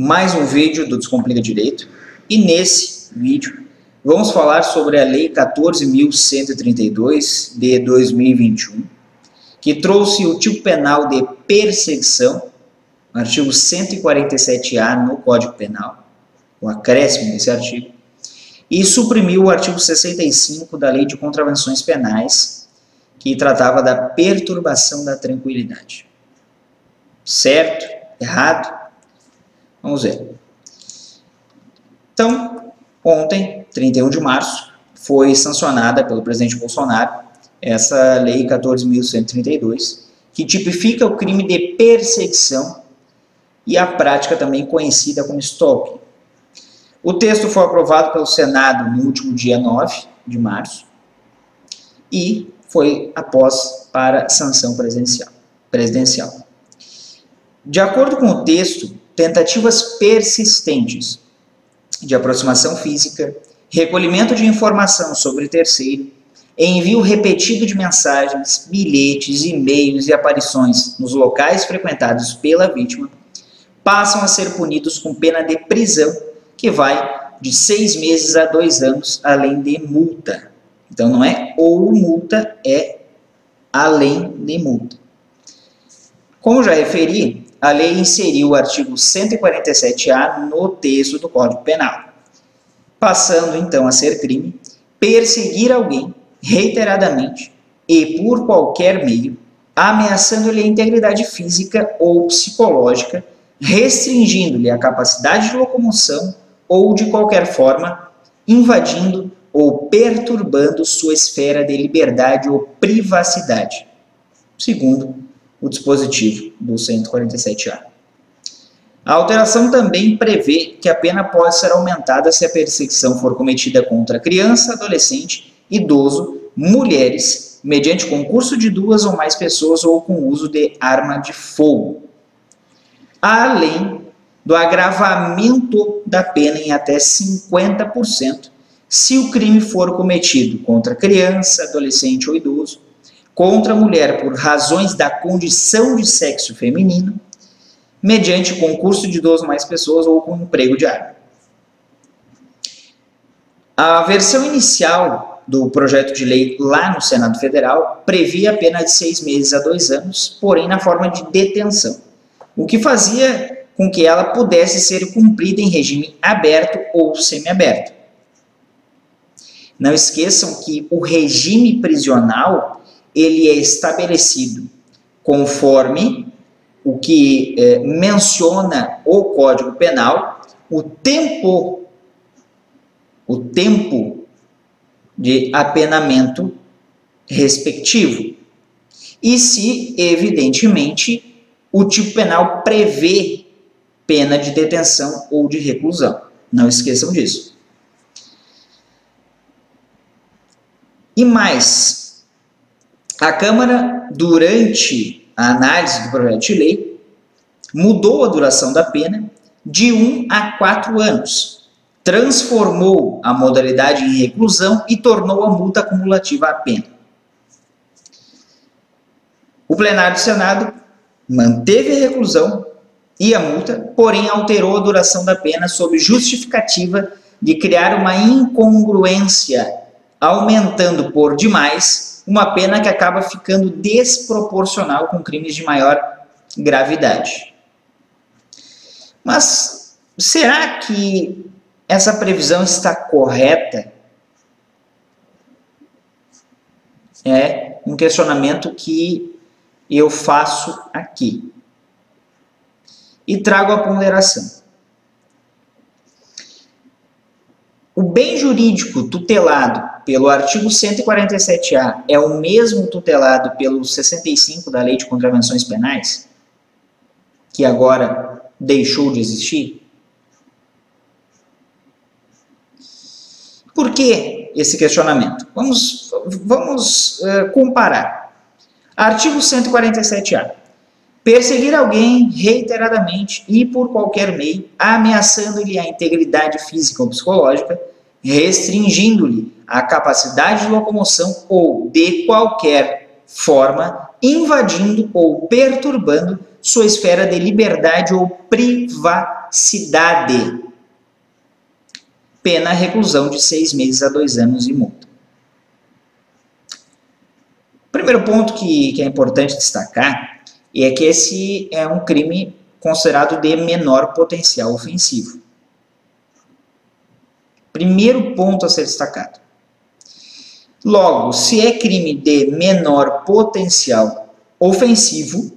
Mais um vídeo do Descomplica Direito. E nesse vídeo vamos falar sobre a Lei 14.132 de 2021, que trouxe o tipo penal de perseguição, artigo 147-A no Código Penal, o acréscimo desse artigo, e suprimiu o artigo 65 da Lei de Contravenções Penais, que tratava da perturbação da tranquilidade. Certo? Errado? Vamos ver. Então, ontem, 31 de março, foi sancionada pelo presidente Bolsonaro essa Lei 14.132, que tipifica o crime de perseguição e a prática também conhecida como stalking. O texto foi aprovado pelo Senado no último dia 9 de março e foi após para sanção presidencial. presidencial. De acordo com o texto, tentativas persistentes de aproximação física, recolhimento de informação sobre terceiro, envio repetido de mensagens, bilhetes, e-mails e aparições nos locais frequentados pela vítima, passam a ser punidos com pena de prisão, que vai de seis meses a dois anos, além de multa. Então não é ou multa, é além de multa. Como já referi, a lei inseriu o artigo 147-A no texto do Código Penal, passando então a ser crime perseguir alguém reiteradamente e por qualquer meio, ameaçando-lhe a integridade física ou psicológica, restringindo-lhe a capacidade de locomoção ou de qualquer forma invadindo ou perturbando sua esfera de liberdade ou privacidade, segundo o dispositivo do 147A. A alteração também prevê que a pena pode ser aumentada se a perseguição for cometida contra criança, adolescente, idoso, mulheres, mediante concurso de duas ou mais pessoas ou com uso de arma de fogo. Além do agravamento da pena em até 50% se o crime for cometido contra criança, adolescente ou idoso, contra a mulher por razões da condição de sexo feminino, mediante concurso de duas ou mais pessoas ou com emprego de arma. A versão inicial do projeto de lei lá no Senado Federal previa a pena de seis meses a dois anos, porém na forma de detenção, o que fazia com que ela pudesse ser cumprida em regime aberto ou semiaberto. Não esqueçam que o regime prisional ele é estabelecido conforme o que é, menciona o Código Penal, o tempo, o tempo de apenamento respectivo. E se, evidentemente, o tipo penal prevê pena de detenção ou de reclusão. Não esqueçam disso. E mais, a Câmara, durante a análise do projeto de lei, mudou a duração da pena de 1 a 4 anos, transformou a modalidade em reclusão e tornou a multa acumulativa à pena. O plenário do Senado manteve a reclusão e a multa, porém alterou a duração da pena sob justificativa de criar uma incongruência, aumentando por demais uma pena que acaba ficando desproporcional com crimes de maior gravidade. Mas será que essa previsão está correta? É um questionamento que eu faço aqui. E trago a ponderação. O bem jurídico tutelado pelo artigo 147-A é o mesmo tutelado pelo 65 da Lei de Contravenções Penais, que agora deixou de existir? Por que esse questionamento? Vamos, vamos uh, comparar. Artigo 147-A. Perseguir alguém reiteradamente e por qualquer meio, ameaçando-lhe a integridade física ou psicológica, restringindo-lhe a capacidade de locomoção ou, de qualquer forma, invadindo ou perturbando sua esfera de liberdade ou privacidade. Pena reclusão de seis meses a dois anos e multa. O primeiro ponto que, que é importante destacar é que esse é um crime considerado de menor potencial ofensivo. Primeiro ponto a ser destacado. Logo, se é crime de menor potencial ofensivo,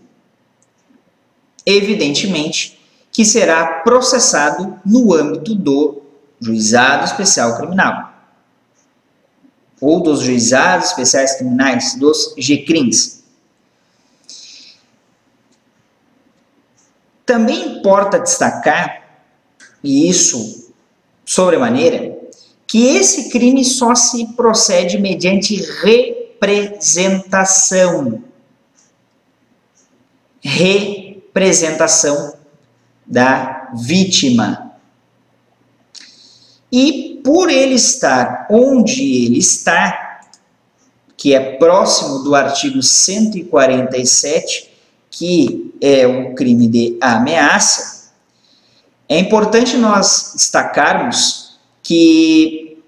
evidentemente que será processado no âmbito do juizado especial criminal ou dos juizados especiais criminais, dos GCRIMs. Também importa destacar, e isso sobremaneira, que esse crime só se procede mediante representação. Representação da vítima. E por ele estar onde ele está, que é próximo do artigo 147, que é o crime de ameaça, é importante nós destacarmos que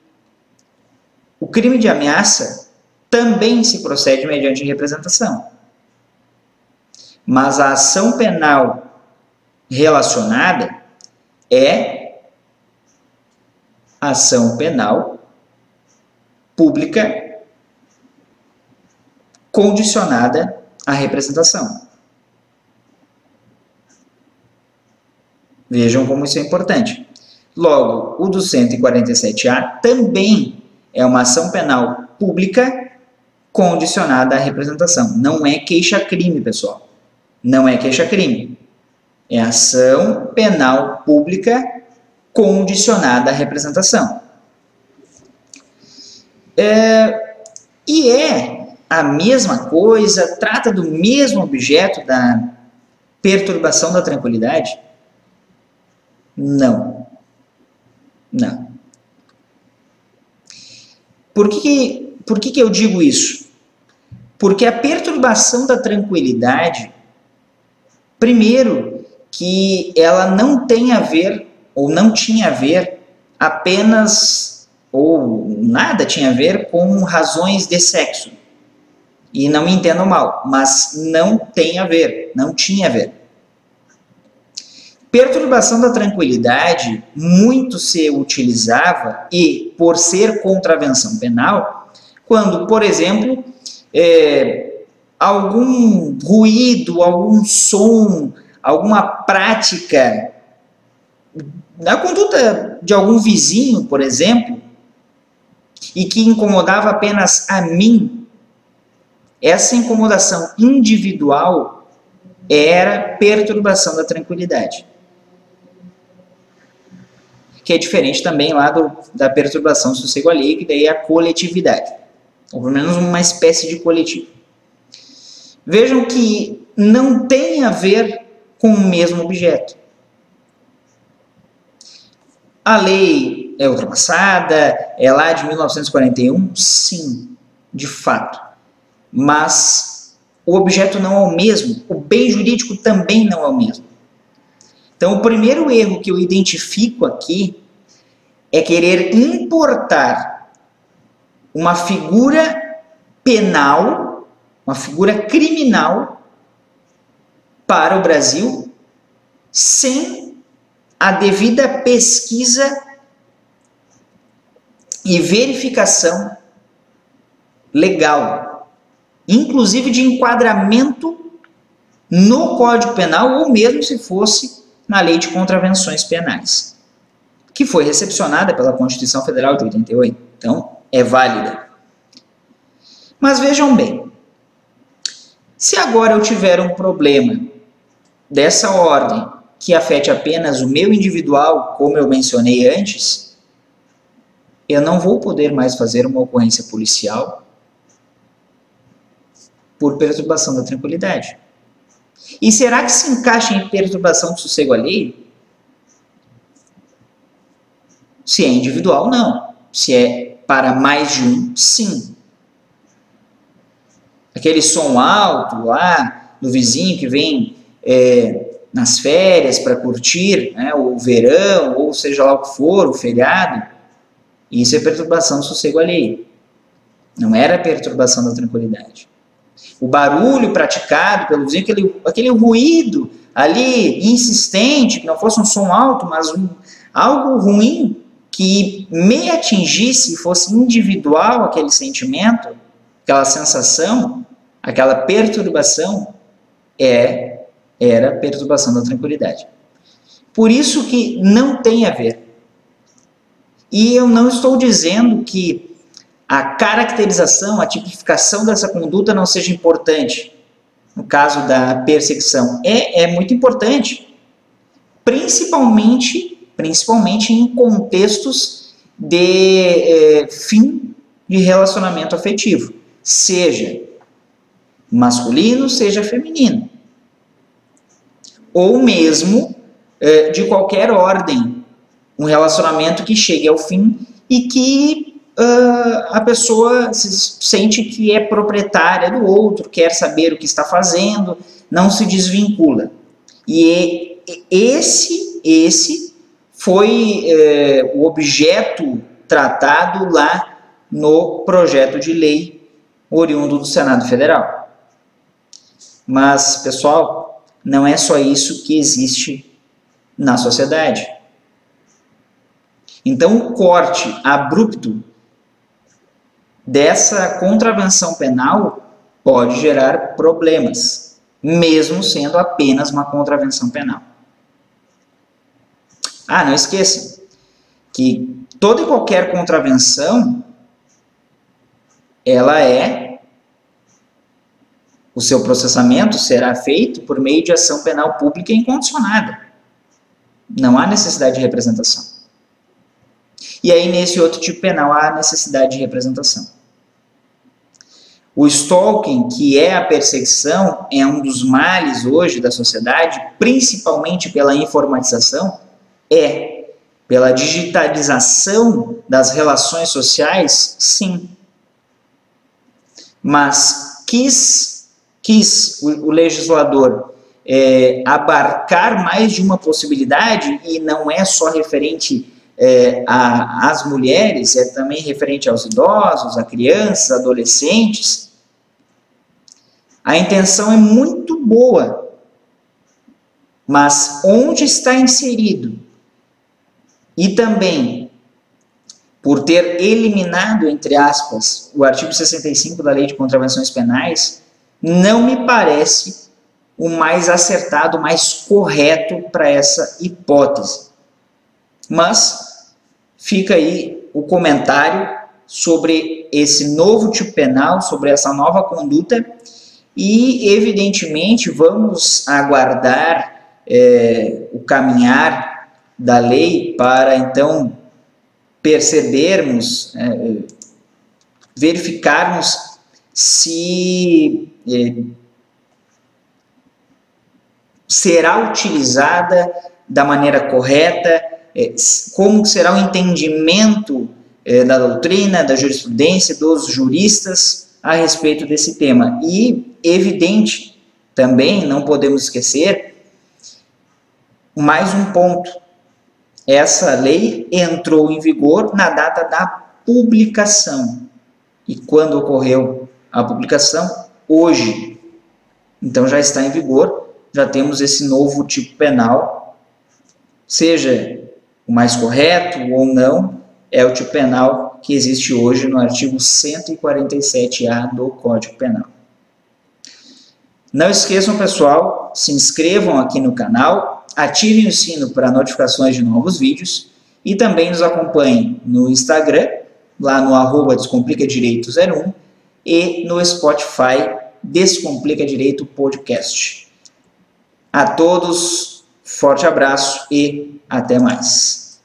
o crime de ameaça também se procede mediante representação. Mas a ação penal relacionada é ação penal pública condicionada à representação. Vejam como isso é importante. Logo, o do 147A também é uma ação penal pública condicionada à representação. Não é queixa-crime, pessoal. Não é queixa-crime. É ação penal pública condicionada à representação. É, e é a mesma coisa, trata do mesmo objeto da perturbação da tranquilidade? Não. Não. Por que, por que, que eu digo isso? Porque a perturbação da tranquilidade, primeiro, que ela não tem a ver, ou não tinha a ver, apenas, ou nada tinha a ver com razões de sexo. E não me entendam mal, mas não tem a ver, não tinha a ver. Perturbação da tranquilidade muito se utilizava e por ser contravenção penal, quando, por exemplo, é, algum ruído, algum som, alguma prática na conduta de algum vizinho, por exemplo, e que incomodava apenas a mim, essa incomodação individual era perturbação da tranquilidade que é diferente também lá do, da perturbação sossego alheio, que daí é a coletividade, ou pelo menos uma espécie de coletivo. Vejam que não tem a ver com o mesmo objeto. A lei é ultrapassada, é lá de 1941? Sim, de fato. Mas o objeto não é o mesmo, o bem jurídico também não é o mesmo. Então, o primeiro erro que eu identifico aqui é querer importar uma figura penal, uma figura criminal para o Brasil sem a devida pesquisa e verificação legal, inclusive de enquadramento no Código Penal ou mesmo se fosse na Lei de Contravenções Penais, que foi recepcionada pela Constituição Federal de 88. Então, é válida. Mas vejam bem, se agora eu tiver um problema dessa ordem que afete apenas o meu individual, como eu mencionei antes, eu não vou poder mais fazer uma ocorrência policial por perturbação da tranquilidade. E será que se encaixa em perturbação do sossego alheio? Se é individual, não. Se é para mais de um, sim. Aquele som alto lá do vizinho que vem é, nas férias para curtir né, o verão, ou seja lá o que for, o feriado, isso é perturbação do sossego alheio. Não era perturbação da tranquilidade. O barulho praticado pelo vizinho, aquele, aquele ruído ali insistente, que não fosse um som alto, mas um, algo ruim que me atingisse, fosse individual aquele sentimento, aquela sensação, aquela perturbação, é era perturbação da tranquilidade. Por isso que não tem a ver. E eu não estou dizendo que a caracterização, a tipificação dessa conduta não seja importante. No caso da perseguição, é, é muito importante, principalmente, principalmente em contextos de é, fim de relacionamento afetivo, seja masculino, seja feminino, ou mesmo é, de qualquer ordem, um relacionamento que chegue ao fim e que uh, a pessoa se sente que é proprietária do outro, quer saber o que está fazendo, não se desvincula. E esse, esse foi uh, o objeto tratado lá no projeto de lei oriundo do Senado Federal. Mas, pessoal, não é só isso que existe na sociedade. Então, o corte abrupto dessa contravenção penal pode gerar problemas, mesmo sendo apenas uma contravenção penal. Ah, não esqueça que toda e qualquer contravenção ela é o seu processamento será feito por meio de ação penal pública incondicionada. Não há necessidade de representação. E aí, nesse outro tipo penal, há necessidade de representação. O stalking, que é a perseguição, é um dos males hoje da sociedade, principalmente pela informatização, é pela digitalização das relações sociais, sim. Mas quis, quis o, o legislador é, abarcar mais de uma possibilidade e não é só referente é, às mulheres, é também referente aos idosos, a crianças, adolescentes. A intenção é muito boa, mas onde está inserido e também por ter eliminado, entre aspas, o artigo 65 da Lei de Contravenções Penais, não me parece o mais acertado, o mais correto para essa hipótese. Mas fica aí o comentário sobre esse novo tipo penal, sobre essa nova conduta. E, evidentemente, vamos aguardar é, o caminhar da lei para então percebermos, é, verificarmos se é, será utilizada da maneira correta, como será o entendimento é, da doutrina, da jurisprudência, dos juristas a respeito desse tema. E, evidente, também não podemos esquecer mais um ponto. Essa lei entrou em vigor na data da publicação. E quando ocorreu a publicação? Hoje. Então já está em vigor, já temos esse novo tipo penal, seja o mais correto ou não, é o tipo penal que existe hoje no artigo 147A do Código Penal. Não esqueçam, pessoal, se inscrevam aqui no canal, ativem o sino para notificações de novos vídeos e também nos acompanhem no Instagram, lá no arroba Descomplica Direito 01 e no Spotify Descomplica Direito Podcast. A todos, Forte abraço e até mais.